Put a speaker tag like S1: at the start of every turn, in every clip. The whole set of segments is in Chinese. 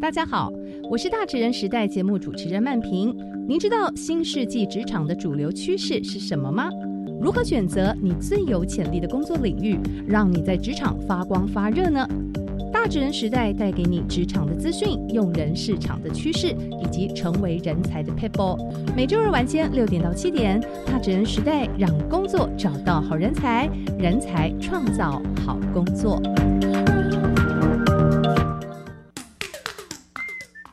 S1: 大家好，我是大职人时代节目主持人曼平。您知道新世纪职场的主流趋势是什么吗？如何选择你最有潜力的工作领域，让你在职场发光发热呢？大智人时代带给你职场的资讯、用人市场的趋势，以及成为人才的 people。每周二晚间六点到七点，大智人时代让工作找到好人才，人才创造好工作。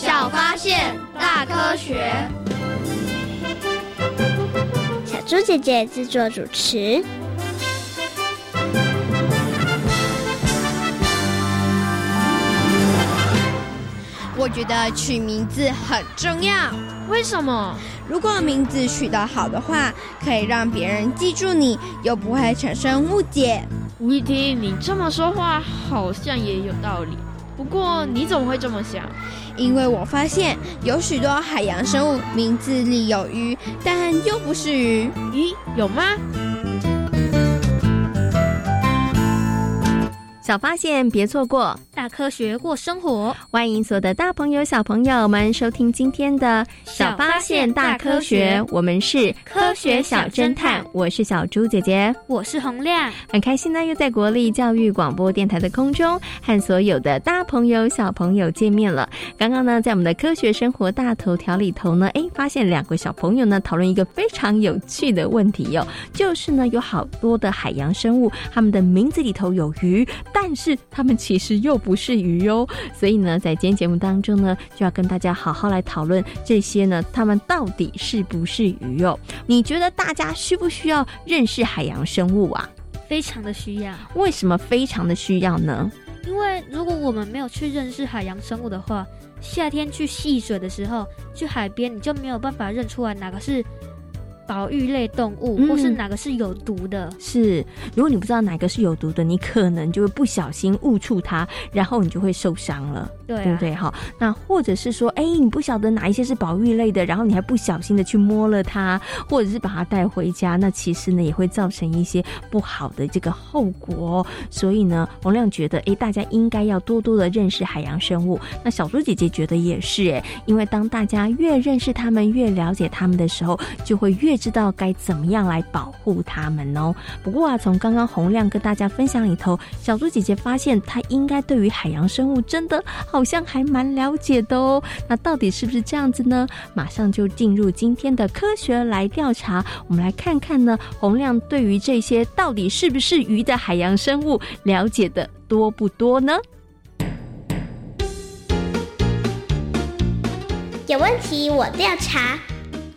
S2: 小发现，大科学。
S3: 小猪姐姐制作主持。
S4: 我觉得取名字很重要。
S5: 为什么？
S4: 如果名字取得好的话，可以让别人记住你，又不会产生误解。
S6: 吴一婷，你这么说话好像也有道理。不过你怎么会这么想？
S4: 因为我发现有许多海洋生物名字里有鱼，但又不是鱼。
S6: 咦，有吗？
S1: 小发现，别错过。
S5: 大科学过生活，
S1: 欢迎所有的大朋友、小朋友们收听今天的小发现大科学。我们是科学小侦探，我是小猪姐姐，
S5: 我是洪亮，
S1: 很开心呢，又在国立教育广播电台的空中和所有的大朋友、小朋友见面了。刚刚呢，在我们的科学生活大头条里头呢，哎，发现两个小朋友呢讨论一个非常有趣的问题哟，就是呢，有好多的海洋生物，它们的名字里头有鱼，但是它们其实又不是鱼哟，所以呢，在今天节目当中呢，就要跟大家好好来讨论这些呢，它们到底是不是鱼哦？你觉得大家需不需要认识海洋生物啊？
S5: 非常的需要。
S1: 为什么非常的需要呢？
S5: 因为如果我们没有去认识海洋生物的话，夏天去戏水的时候，去海边你就没有办法认出来哪个是。保育类动物，或是哪个是有毒的？
S1: 是，如果你不知道哪个是有毒的，你可能就会不小心误触它，然后你就会受伤了，
S5: 对
S1: 不对？哈，那或者是说，哎，你不晓得哪一些是保育类的，然后你还不小心的去摸了它，或者是把它带回家，那其实呢也会造成一些不好的这个后果。所以呢，洪亮觉得，哎，大家应该要多多的认识海洋生物。那小猪姐姐觉得也是，哎，因为当大家越认识他们，越了解他们的时候，就会越。知道该怎么样来保护它们哦。不过啊，从刚刚洪亮跟大家分享里头，小猪姐姐发现她应该对于海洋生物真的好像还蛮了解的哦。那到底是不是这样子呢？马上就进入今天的科学来调查，我们来看看呢，洪亮对于这些到底是不是鱼的海洋生物。了解的多不多呢？
S3: 有问题我调查，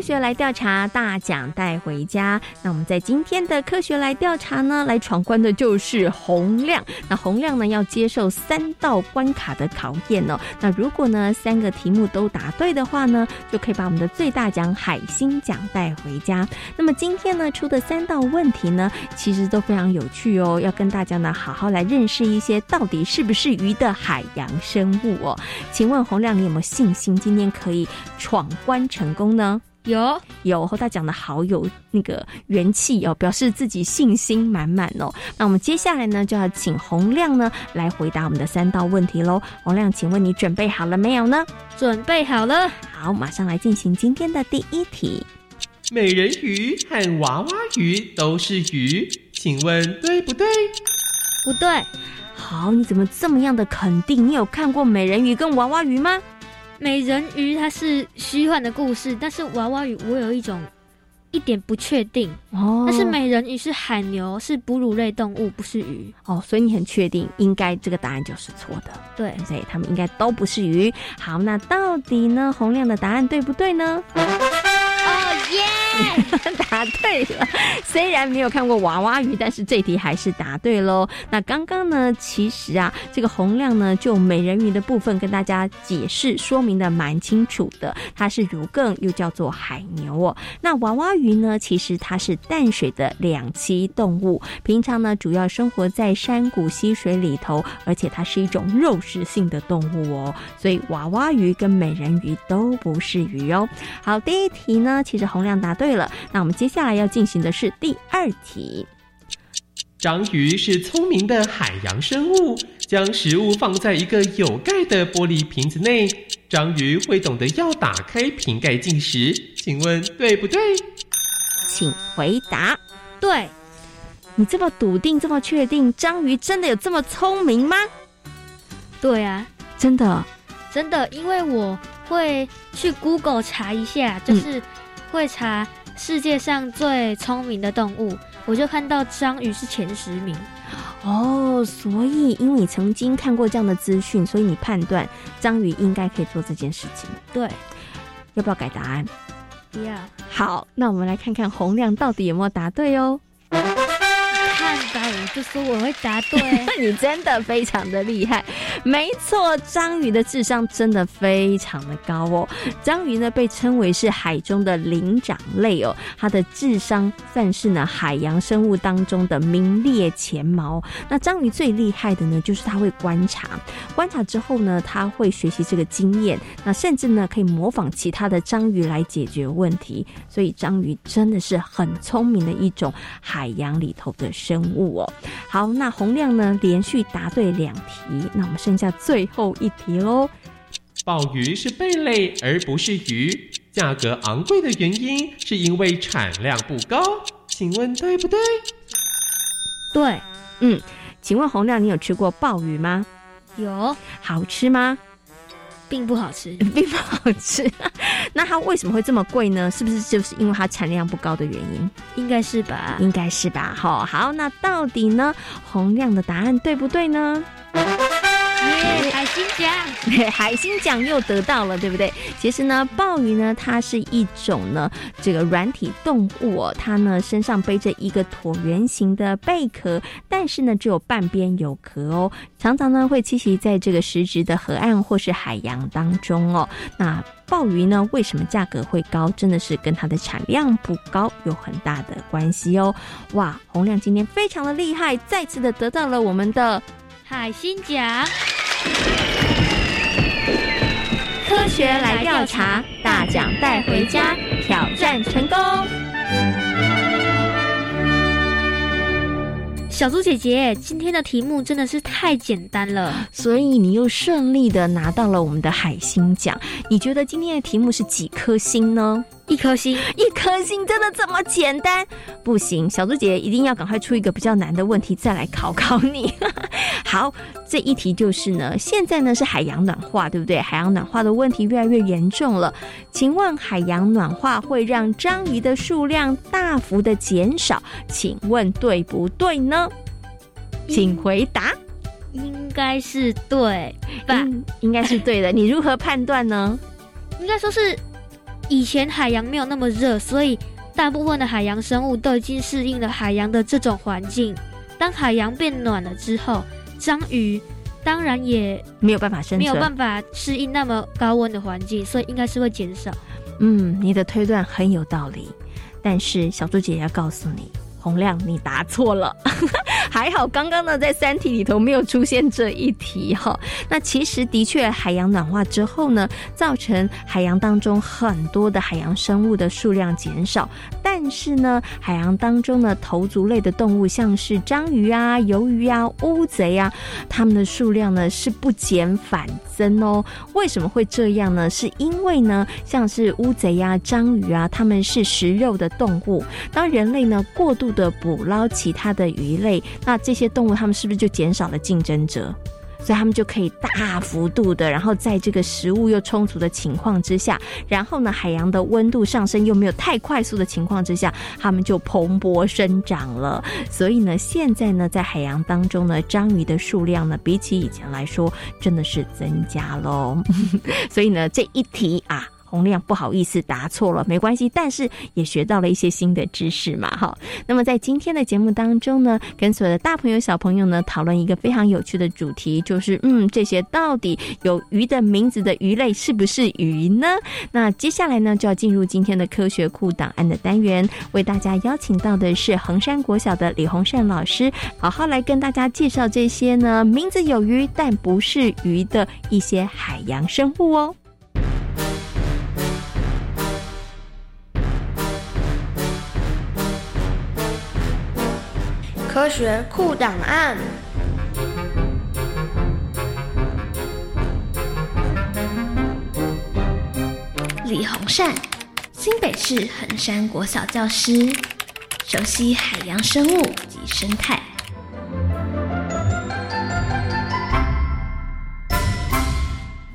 S1: 科学来调查，大奖带回家。那我们在今天的科学来调查呢，来闯关的就是洪亮。那洪亮呢，要接受三道关卡的考验哦。那如果呢，三个题目都答对的话呢，就可以把我们的最大奖海星奖带回家。那么今天呢，出的三道问题呢，其实都非常有趣哦，要跟大家呢好好来认识一些到底是不是鱼的海洋生物哦。请问洪亮，你有没有信心今天可以闯关成功呢？
S5: 有
S1: 有，后他讲的好有那个元气哦，表示自己信心满满哦。那我们接下来呢，就要请洪亮呢来回答我们的三道问题喽。洪亮，请问你准备好了没有呢？
S5: 准备好了。
S1: 好，马上来进行今天的第一题。
S7: 美人鱼和娃娃鱼都是鱼，请问对不对？
S5: 不对。
S1: 好，你怎么这么样的肯定？你有看过美人鱼跟娃娃鱼吗？
S5: 美人鱼它是虚幻的故事，但是娃娃鱼我有一种一点不确定哦。但是美人鱼是海牛，是哺乳类动物，不是鱼
S1: 哦，所以你很确定，应该这个答案就是错的。
S5: 对，
S1: 所以他们应该都不是鱼。好，那到底呢？洪亮的答案对不对呢？答对了。虽然没有看过娃娃鱼，但是这题还是答对喽。那刚刚呢，其实啊，这个洪亮呢，就美人鱼的部分跟大家解释说明的蛮清楚的。它是儒更，又叫做海牛哦。那娃娃鱼呢，其实它是淡水的两栖动物，平常呢主要生活在山谷溪水里头，而且它是一种肉食性的动物哦。所以娃娃鱼跟美人鱼都不是鱼哦。好，第一题呢，其实洪亮答对了。那我们接下来要进行的是第二题。
S7: 章鱼是聪明的海洋生物，将食物放在一个有盖的玻璃瓶子内，章鱼会懂得要打开瓶盖进食。请问对不对？
S1: 请回答。
S5: 对，
S1: 你这么笃定，这么确定，章鱼真的有这么聪明吗？
S5: 对啊，
S1: 真的，
S5: 真的，因为我会去 Google 查一下，就是会查世界上最聪明的动物。我就看到章鱼是前十名，
S1: 哦，所以因为你曾经看过这样的资讯，所以你判断章鱼应该可以做这件事情。
S5: 对，
S1: 要不要改答案？
S5: 不要。
S1: 好，那我们来看看洪亮到底有没有答对哦。
S5: 看吧，我就说我会答对，
S1: 你真的非常的厉害。没错，章鱼的智商真的非常的高哦。章鱼呢被称为是海中的灵长类哦，它的智商算是呢海洋生物当中的名列前茅。那章鱼最厉害的呢，就是它会观察，观察之后呢，它会学习这个经验，那甚至呢可以模仿其他的章鱼来解决问题。所以章鱼真的是很聪明的一种海洋里头的生物哦。好，那洪亮呢连续答对两题，那我们剩下最后一题喽。
S7: 鲍鱼是贝类而不是鱼，价格昂贵的原因是因为产量不高，请问对不对？
S5: 对，
S1: 嗯，请问洪亮，你有吃过鲍鱼吗？
S5: 有，
S1: 好吃吗？
S5: 并不好吃，
S1: 并不好吃。那它为什么会这么贵呢？是不是就是因为它产量不高的原因？
S5: 应该是吧，
S1: 应该是吧。好，好，那到底呢？洪亮的答案对不对呢？
S5: 海星奖，
S1: 海星奖又得到了，对不对？其实呢，鲍鱼呢，它是一种呢这个软体动物哦，它呢身上背着一个椭圆形的贝壳，但是呢只有半边有壳哦，常常呢会栖息在这个实质的河岸或是海洋当中哦。那鲍鱼呢为什么价格会高？真的是跟它的产量不高有很大的关系哦。哇，洪亮今天非常的厉害，再次的得到了我们的。
S5: 海星奖，
S1: 科学来调查，大奖带回家，挑战成功。
S5: 小猪姐姐，今天的题目真的是太简单了，
S1: 所以你又顺利的拿到了我们的海星奖。你觉得今天的题目是几颗星呢？
S5: 一颗星，
S1: 一颗星，真的这么简单？不行，小猪姐姐一定要赶快出一个比较难的问题，再来考考你。好，这一题就是呢，现在呢是海洋暖化，对不对？海洋暖化的问题越来越严重了。请问海洋暖化会让章鱼的数量大幅的减少？请问对不对呢？请回答。
S5: 应该是对吧？
S1: 应该是对的。你如何判断呢？
S5: 应该说是。以前海洋没有那么热，所以大部分的海洋生物都已经适应了海洋的这种环境。当海洋变暖了之后，章鱼当然也
S1: 没有办法生存，
S5: 没有办法适应那么高温的环境，所以应该是会减少。
S1: 嗯，你的推断很有道理，但是小猪姐姐要告诉你。洪亮，你答错了，还好刚刚呢在三题里头没有出现这一题哈。那其实的确，海洋暖化之后呢，造成海洋当中很多的海洋生物的数量减少，但是呢，海洋当中呢头足类的动物，像是章鱼啊、鱿鱼啊、乌贼啊，它们的数量呢是不减反增哦。为什么会这样呢？是因为呢，像是乌贼呀、章鱼啊，它们是食肉的动物，当人类呢过度的捕捞其他的鱼类，那这些动物它们是不是就减少了竞争者？所以他们就可以大幅度的，然后在这个食物又充足的情况之下，然后呢，海洋的温度上升又没有太快速的情况之下，他们就蓬勃生长了。所以呢，现在呢，在海洋当中呢，章鱼的数量呢，比起以前来说，真的是增加喽。所以呢，这一题啊。洪亮，不好意思，答错了，没关系，但是也学到了一些新的知识嘛，哈。那么在今天的节目当中呢，跟所有的大朋友、小朋友呢，讨论一个非常有趣的主题，就是嗯，这些到底有鱼的名字的鱼类是不是鱼呢？那接下来呢，就要进入今天的科学库档案的单元，为大家邀请到的是衡山国小的李洪善老师，好好来跟大家介绍这些呢，名字有鱼但不是鱼的一些海洋生物哦。
S2: 科学库档案。
S8: 李洪善，新北市衡山国小教师，熟悉海洋生物及生态。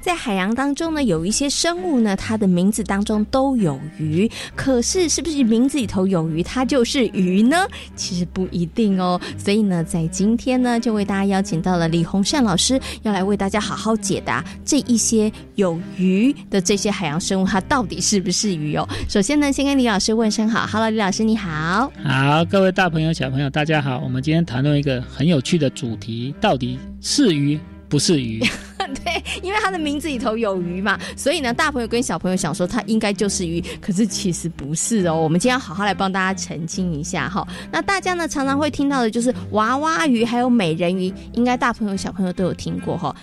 S1: 在海洋当中呢，有一些生物呢，它的名字当中都有鱼。可是，是不是名字里头有鱼，它就是鱼呢？其实不一定哦。所以呢，在今天呢，就为大家邀请到了李洪善老师，要来为大家好好解答这一些有鱼的这些海洋生物，它到底是不是鱼哦？首先呢，先跟李老师问声好，Hello，李老师你好。
S9: 好，各位大朋友小朋友大家好。我们今天谈论一个很有趣的主题，到底是鱼不是鱼？
S1: 对，因为它的名字里头有鱼嘛，所以呢，大朋友跟小朋友想说它应该就是鱼，可是其实不是哦。我们今天要好好来帮大家澄清一下哈。那大家呢常常会听到的就是娃娃鱼，还有美人鱼，应该大朋友小朋友都有听过哈。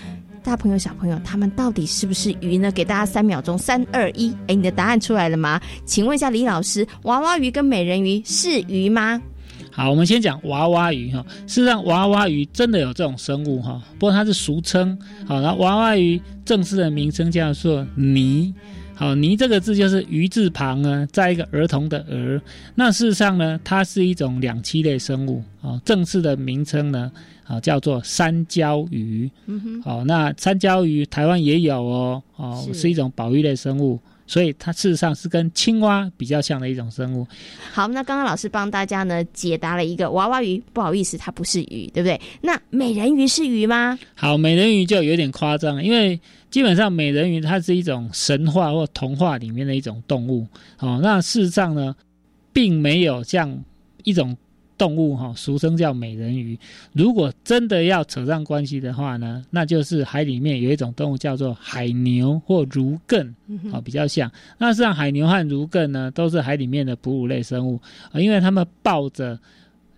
S1: 大朋友小朋友，他们到底是不是鱼呢？给大家三秒钟，三二一，哎，你的答案出来了吗？请问一下李老师，娃娃鱼跟美人鱼是鱼吗？
S9: 好，我们先讲娃娃鱼哈。事实上，娃娃鱼真的有这种生物哈，不过它是俗称。好，那娃娃鱼正式的名称叫做泥。好，泥这个字就是鱼字旁呢，在一个儿童的儿。那事实上呢，它是一种两栖类生物。哦，正式的名称呢，啊叫做山椒鱼。嗯哼。好，那山椒鱼台湾也有哦。哦，是一种保育类生物。所以它事实上是跟青蛙比较像的一种生物。
S1: 好，那刚刚老师帮大家呢解答了一个娃娃鱼，不好意思，它不是鱼，对不对？那美人鱼是鱼吗？
S9: 好，美人鱼就有点夸张，因为基本上美人鱼它是一种神话或童话里面的一种动物。哦，那事实上呢，并没有像一种。动物哈，俗称叫美人鱼。如果真的要扯上关系的话呢，那就是海里面有一种动物叫做海牛或儒艮啊，比较像。那实际上海牛和儒艮呢，都是海里面的哺乳类生物啊，因为它们抱着。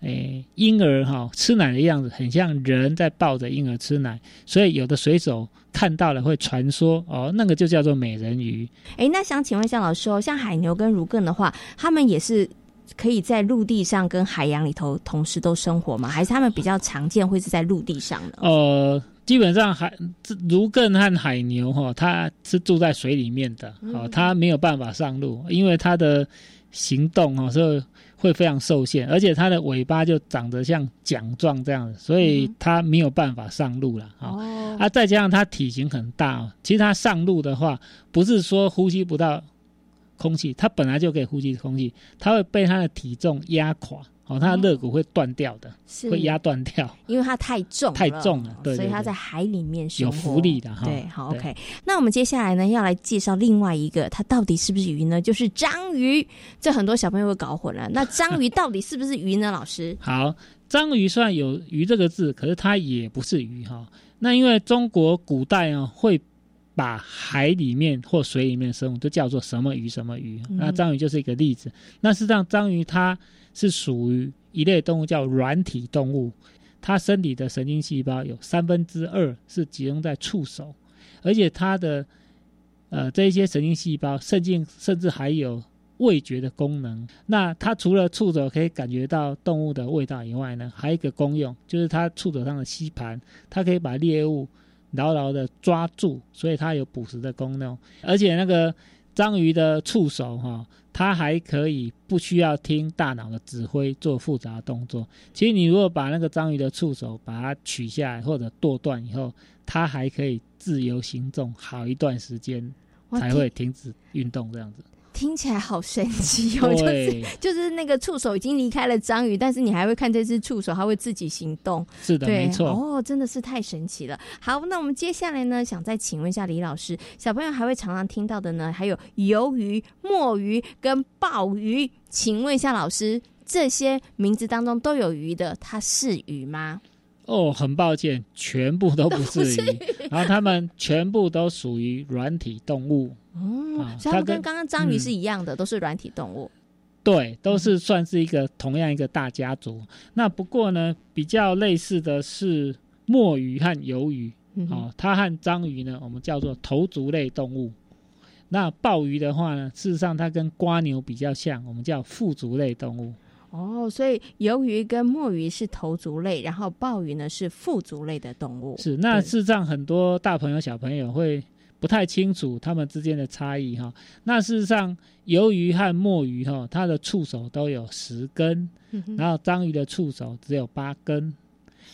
S9: 诶婴儿哈吃奶的样子，很像人在抱着婴儿吃奶，所以有的水手看到了会传说哦，那个就叫做美人鱼。
S1: 哎，那想请问一下老师哦，像海牛跟儒艮的话，他们也是可以在陆地上跟海洋里头同时都生活吗？还是他们比较常见会是在陆地上呢？
S9: 呃，基本上海如艮和海牛哈，它是住在水里面的，哦，它没有办法上路，因为它的行动哦是会非常受限，而且它的尾巴就长得像桨状这样子，所以它没有办法上路了啊。啊，再加上它体型很大哦，其实它上路的话，不是说呼吸不到空气，它本来就可以呼吸空气，它会被它的体重压垮。哦，它的肋骨会断掉的，会压断掉，
S1: 因为它太重，
S9: 太重了，对，
S1: 所以它在海里面
S9: 有浮力的哈。
S1: 对，好，OK。那我们接下来呢，要来介绍另外一个，它到底是不是鱼呢？就是章鱼。这很多小朋友会搞混了。那章鱼到底是不是鱼呢？老师，
S9: 好，章鱼虽然有“鱼”这个字，可是它也不是鱼哈。那因为中国古代啊，会把海里面或水里面的生物都叫做什么鱼什么鱼，那章鱼就是一个例子。那事实际上，章鱼它。是属于一类动物，叫软体动物。它身体的神经细胞有三分之二是集中在触手，而且它的呃这一些神经细胞，甚至甚至还有味觉的功能。那它除了触手可以感觉到动物的味道以外呢，还有一个功用，就是它触手上的吸盘，它可以把猎物牢牢的抓住，所以它有捕食的功能。而且那个章鱼的触手哈。它还可以不需要听大脑的指挥做复杂动作。其实你如果把那个章鱼的触手把它取下来或者剁断以后，它还可以自由行动好一段时间才会停止运动这样子。
S1: 听起来好神奇 哦，就是就是那个触手已经离开了章鱼，但是你还会看这只触手，它会自己行动。
S9: 是的，没错。
S1: 哦，真的是太神奇了。好，那我们接下来呢，想再请问一下李老师，小朋友还会常常听到的呢，还有鱿鱼、墨鱼跟鲍鱼，请问一下老师，这些名字当中都有鱼的，它是鱼吗？
S9: 哦，很抱歉，全部都不是鱼，然后它们全部都属于软体动物。
S1: 哦，所以它跟刚刚章鱼是一样的，都是软体动物。
S9: 对，都是算是一个同样一个大家族。那不过呢，比较类似的是墨鱼和鱿鱼。哦，它和章鱼呢，我们叫做头足类动物。那鲍鱼的话呢，事实上它跟瓜牛比较像，我们叫腹足类动物。
S1: 哦，所以鱿鱼跟墨鱼是头足类，然后鲍鱼呢是腹足类的动物。
S9: 是，那事实上很多大朋友小朋友会。不太清楚它们之间的差异哈。那事实上，鱿鱼和墨鱼哈，它的触手都有十根，然后章鱼的触手只有八根。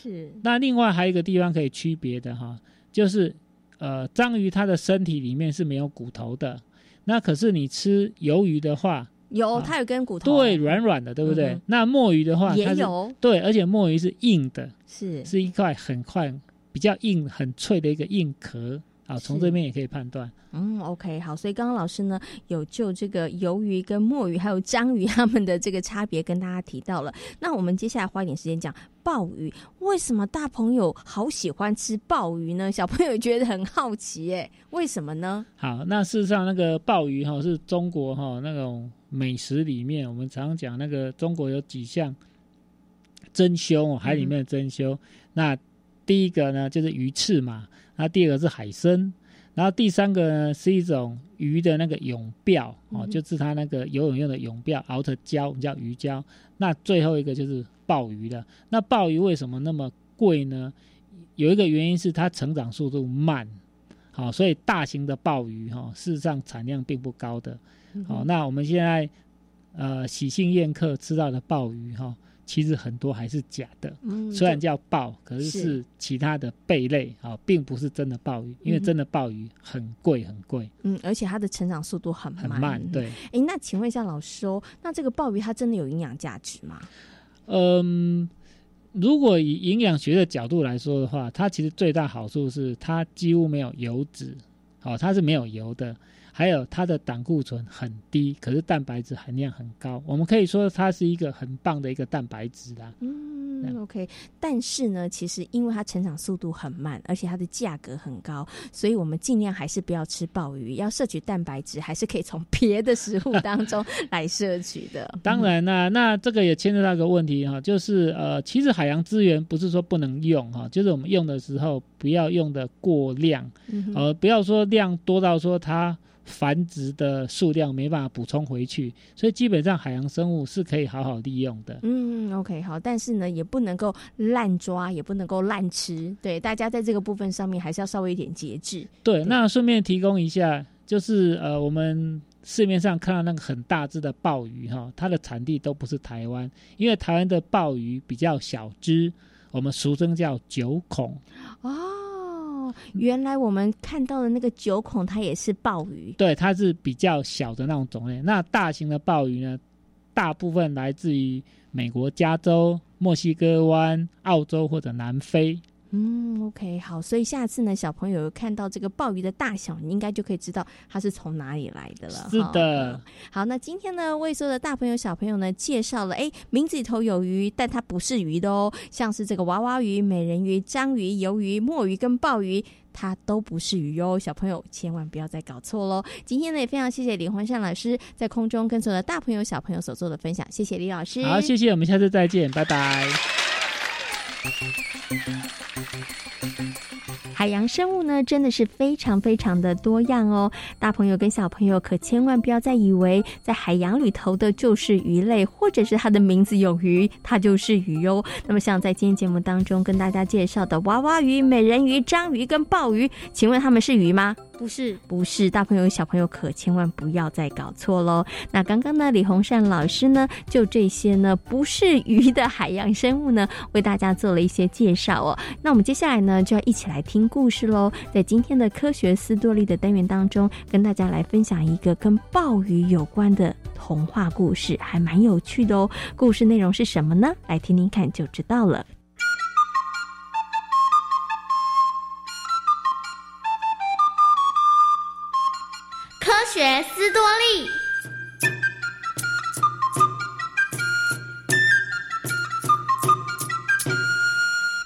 S1: 是。
S9: 那另外还有一个地方可以区别的哈，就是呃，章鱼它的身体里面是没有骨头的。那可是你吃鱿鱼的话，
S1: 有，它有根骨头，
S9: 对，软软的，对不对？那墨鱼的话
S1: 也有，
S9: 对，而且墨鱼是硬的，
S1: 是，
S9: 是一块很块、比较硬、很脆的一个硬壳。好，从这边也可以判断。
S1: 嗯，OK，好，所以刚刚老师呢有就这个鱿鱼跟墨鱼还有章鱼它们的这个差别跟大家提到了。那我们接下来花一点时间讲鲍鱼，为什么大朋友好喜欢吃鲍鱼呢？小朋友觉得很好奇，哎，为什么呢？
S9: 好，那事实上那个鲍鱼哈是中国哈那种美食里面，我们常讲那个中国有几项珍馐，海里面的珍馐。那第一个呢就是鱼翅嘛。那第二个是海参，然后第三个呢是一种鱼的那个泳鳔哦，就是它那个游泳用的泳鳔熬的胶，我们叫鱼胶。那最后一个就是鲍鱼了。那鲍鱼为什么那么贵呢？有一个原因是它成长速度慢，好，所以大型的鲍鱼哈，事实上产量并不高的。好，那我们现在呃喜庆宴客吃到的鲍鱼哈。其实很多还是假的，嗯虽然叫鲍，可是是其他的贝类啊，并不是真的鲍鱼，因为真的鲍鱼很贵很贵。
S1: 嗯，而且它的成长速度很
S9: 很慢。对，
S1: 哎，那请问一下老师哦，那这个鲍鱼它真的有营养价值吗？
S9: 嗯，如果以营养学的角度来说的话，它其实最大好处是它几乎没有油脂，好，它是没有油的。还有它的胆固醇很低，可是蛋白质含量很高。我们可以说它是一个很棒的一个蛋白质啦。
S1: 嗯，OK。但是呢，其实因为它成长速度很慢，而且它的价格很高，所以我们尽量还是不要吃鲍鱼，要摄取蛋白质，还是可以从别的食物当中来摄取的。
S9: 当然啦，那这个也牵扯到一个问题哈，就是呃，其实海洋资源不是说不能用哈，就是我们用的时候不要用的过量，呃，不要说量多到说它。繁殖的数量没办法补充回去，所以基本上海洋生物是可以好好利用的。
S1: 嗯，OK，好，但是呢，也不能够滥抓，也不能够滥吃。对，大家在这个部分上面还是要稍微一点节制。
S9: 对，那顺便提供一下，就是呃，我们市面上看到那个很大只的鲍鱼哈，它的产地都不是台湾，因为台湾的鲍鱼比较小只，我们俗称叫九孔。
S1: 哦。原来我们看到的那个九孔，它也是鲍鱼。
S9: 对，它是比较小的那种种类。那大型的鲍鱼呢，大部分来自于美国加州、墨西哥湾、澳洲或者南非。
S1: 嗯，OK，好，所以下次呢，小朋友看到这个鲍鱼的大小，你应该就可以知道它是从哪里来的了。
S9: 是的，
S1: 好，那今天呢，为所有的大朋友小朋友呢，介绍了，哎，名字里头有鱼，但它不是鱼的哦，像是这个娃娃鱼、美人鱼、章鱼、鱿鱼、墨鱼跟鲍鱼，它都不是鱼哟，小朋友千万不要再搞错喽。今天呢，也非常谢谢李焕善老师在空中跟所有的大朋友小朋友所做的分享，谢谢李老师。
S9: 好，谢谢，我们下次再见，拜拜。
S1: 海洋生物呢，真的是非常非常的多样哦。大朋友跟小朋友可千万不要再以为在海洋里头的就是鱼类，或者是它的名字有鱼，它就是鱼哦。那么像在今天节目当中跟大家介绍的娃娃鱼、美人鱼、章鱼跟鲍鱼，请问它们是鱼吗？
S5: 不是，
S1: 不是，大朋友小朋友可千万不要再搞错喽。那刚刚呢，李洪善老师呢，就这些呢不是鱼的海洋生物呢，为大家做了一些介绍哦。那我们接下来呢，就要一起来听故事喽。在今天的科学斯多利的单元当中，跟大家来分享一个跟鲍鱼有关的童话故事，还蛮有趣的哦。故事内容是什么呢？来听听看就知道了。
S8: 学斯多利，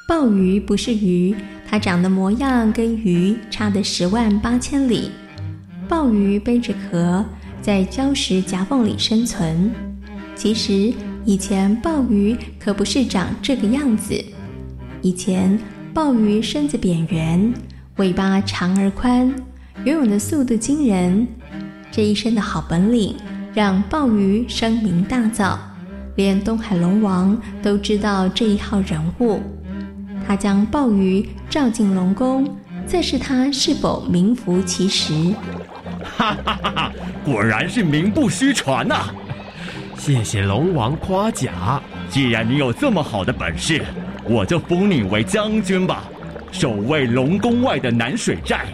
S1: 鲍鱼不是鱼，它长的模样跟鱼差的十万八千里。鲍鱼背着壳，在礁石夹缝里生存。其实以前鲍鱼可不是长这个样子。以前鲍鱼身子扁圆，尾巴长而宽，游泳的速度惊人。这一身的好本领，让鲍鱼声名大噪，连东海龙王都知道这一号人物。他将鲍鱼召进龙宫，再试他是否名副其实。
S10: 哈哈哈哈！果然是名不虚传呐！
S11: 谢谢龙王夸奖。
S10: 既然你有这么好的本事，我就封你为将军吧，守卫龙宫外的南水寨。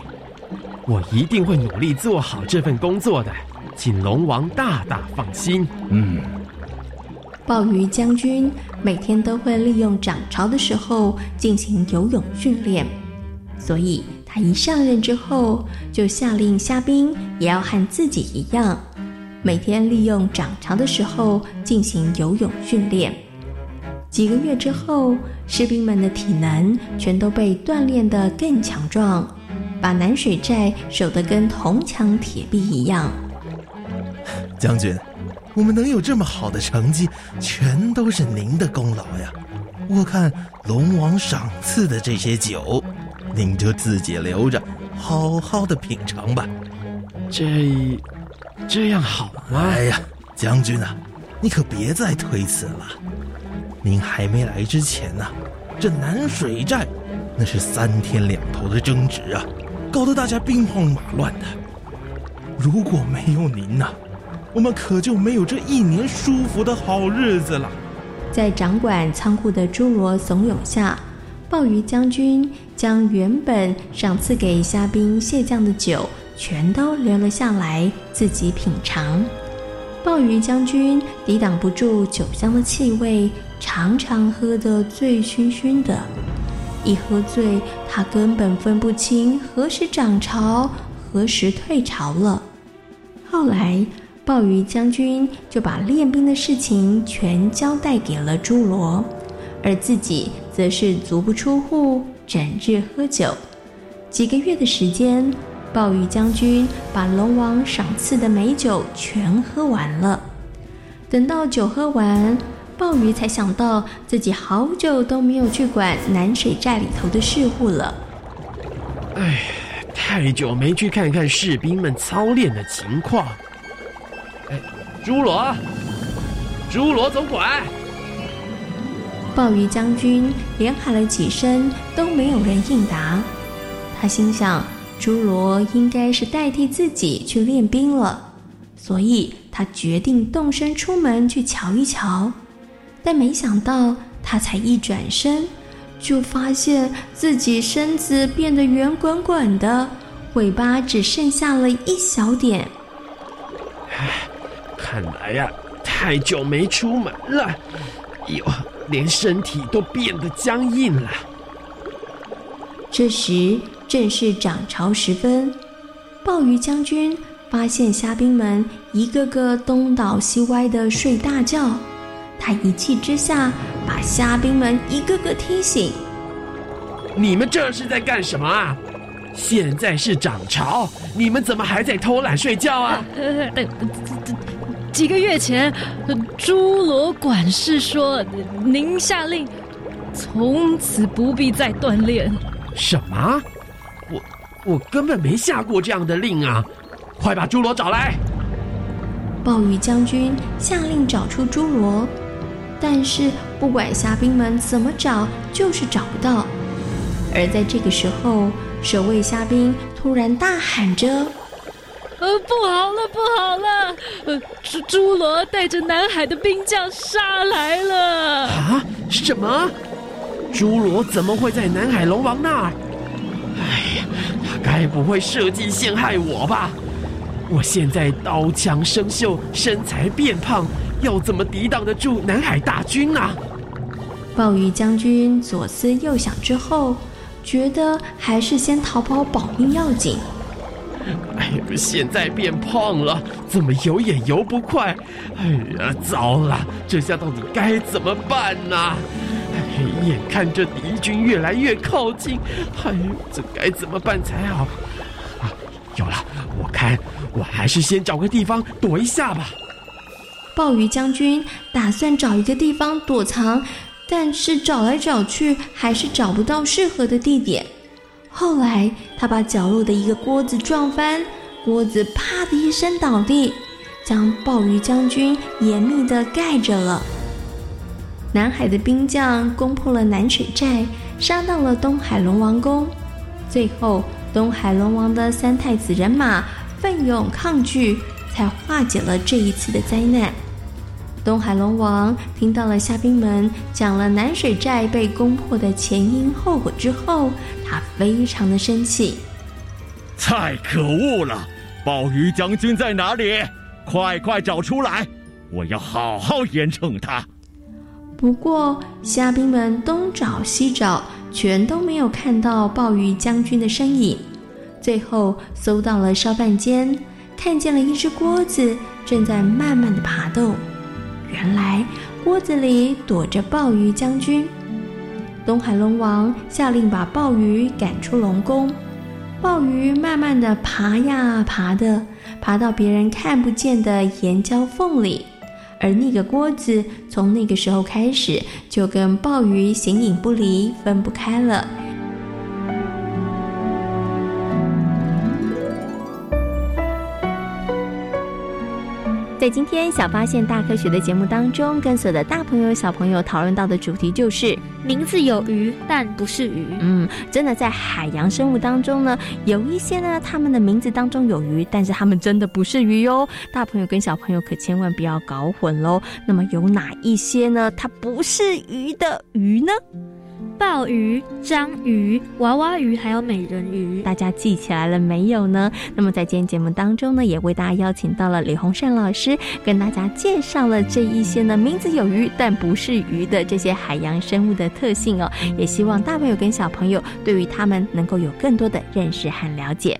S11: 我一定会努力做好这份工作的，请龙王大大放心。
S10: 嗯，
S1: 鲍鱼将军每天都会利用涨潮的时候进行游泳训练，所以他一上任之后就下令虾兵也要和自己一样，每天利用涨潮的时候进行游泳训练。几个月之后，士兵们的体能全都被锻炼得更强壮。把南水寨守得跟铜墙铁壁一样。
S12: 将军，我们能有这么好的成绩，全都是您的功劳呀！我看龙王赏赐的这些酒，您就自己留着，好好的品尝吧。
S11: 这，这样好吗？
S12: 哎呀，将军啊，你可别再推辞了。您还没来之前呢，这南水寨那是三天两头的争执啊。搞得大家兵荒马乱的。如果没有您呐，我们可就没有这一年舒服的好日子了。
S1: 在掌管仓库的侏罗怂恿下，鲍鱼将军将原本赏赐给虾兵蟹将的酒全都留了下来，自己品尝。鲍鱼将军抵挡不住酒香的气味，常常喝得醉醺醺的。一喝醉，他根本分不清何时涨潮，何时退潮了。后来，鲍鱼将军就把练兵的事情全交代给了朱罗，而自己则是足不出户，整日喝酒。几个月的时间，鲍鱼将军把龙王赏赐的美酒全喝完了。等到酒喝完，鲍鱼才想到自己好久都没有去管南水寨里头的事务了。
S11: 哎，太久没去看看士兵们操练的情况。哎，朱罗，朱罗总管。
S1: 鲍鱼将军连喊了几声，都没有人应答。他心想，朱罗应该是代替自己去练兵了，所以他决定动身出门去瞧一瞧。但没想到，他才一转身，就发现自己身子变得圆滚滚的，尾巴只剩下了一小点。
S11: 唉，看来呀，太久没出门了，哟，连身体都变得僵硬了。
S1: 这时正是涨潮时分，鲍鱼将军发现虾兵们一个个东倒西歪的睡大觉。他一气之下，把虾兵们一个个踢醒。
S11: 你们这是在干什么啊？现在是涨潮，你们怎么还在偷懒睡觉啊？呃，
S13: 几个月前，朱罗管事说，您下令，从此不必再锻炼。
S11: 什么？我我根本没下过这样的令啊！快把朱罗找来！
S1: 暴雨将军下令找出朱罗。但是不管虾兵们怎么找，就是找不到。而在这个时候，守卫虾兵突然大喊着：“
S13: 呃，不好了，不好了！呃，朱朱罗带着南海的兵将杀来了！”
S11: 啊？什么？朱罗怎么会在南海龙王那儿？哎呀，他该不会设计陷害我吧？我现在刀枪生锈，身材变胖。要怎么抵挡得住南海大军啊？
S1: 暴雨将军左思右想之后，觉得还是先逃跑保命要紧。
S11: 哎呀，现在变胖了，怎么游也游不快。哎呀，糟了，这下到底该怎么办呢？哎，眼看着敌军越来越靠近，哎，这该怎么办才好？啊，有了，我看我还是先找个地方躲一下吧。
S1: 鲍鱼将军打算找一个地方躲藏，但是找来找去还是找不到适合的地点。后来，他把角落的一个锅子撞翻，锅子啪的一声倒地，将鲍鱼将军严密的盖着了。南海的兵将攻破了南水寨，杀到了东海龙王宫。最后，东海龙王的三太子人马奋勇抗拒。才化解了这一次的灾难。东海龙王听到了虾兵们讲了南水寨被攻破的前因后果之后，他非常的生气。
S10: 太可恶了！鲍鱼将军在哪里？快快找出来！我要好好严惩他。
S1: 不过虾兵们东找西找，全都没有看到鲍鱼将军的身影。最后搜到了烧饭间。看见了一只锅子正在慢慢的爬动，原来锅子里躲着鲍鱼将军。东海龙王下令把鲍鱼赶出龙宫，鲍鱼慢慢的爬呀爬的，爬到别人看不见的岩礁缝里，而那个锅子从那个时候开始就跟鲍鱼形影不离，分不开了。在今天小发现大科学的节目当中，跟所有的大朋友小朋友讨论到的主题就是
S5: 名字有鱼，但不是鱼。
S1: 嗯，真的在海洋生物当中呢，有一些呢，它们的名字当中有鱼，但是它们真的不是鱼哟。大朋友跟小朋友可千万不要搞混喽。那么有哪一些呢？它不是鱼的鱼呢？
S5: 鲍鱼、章鱼、娃娃鱼，还有美人鱼，
S1: 大家记起来了没有呢？那么在今天节目当中呢，也为大家邀请到了李洪善老师，跟大家介绍了这一些呢名字有鱼但不是鱼的这些海洋生物的特性哦。也希望大朋友跟小朋友对于他们能够有更多的认识和了解。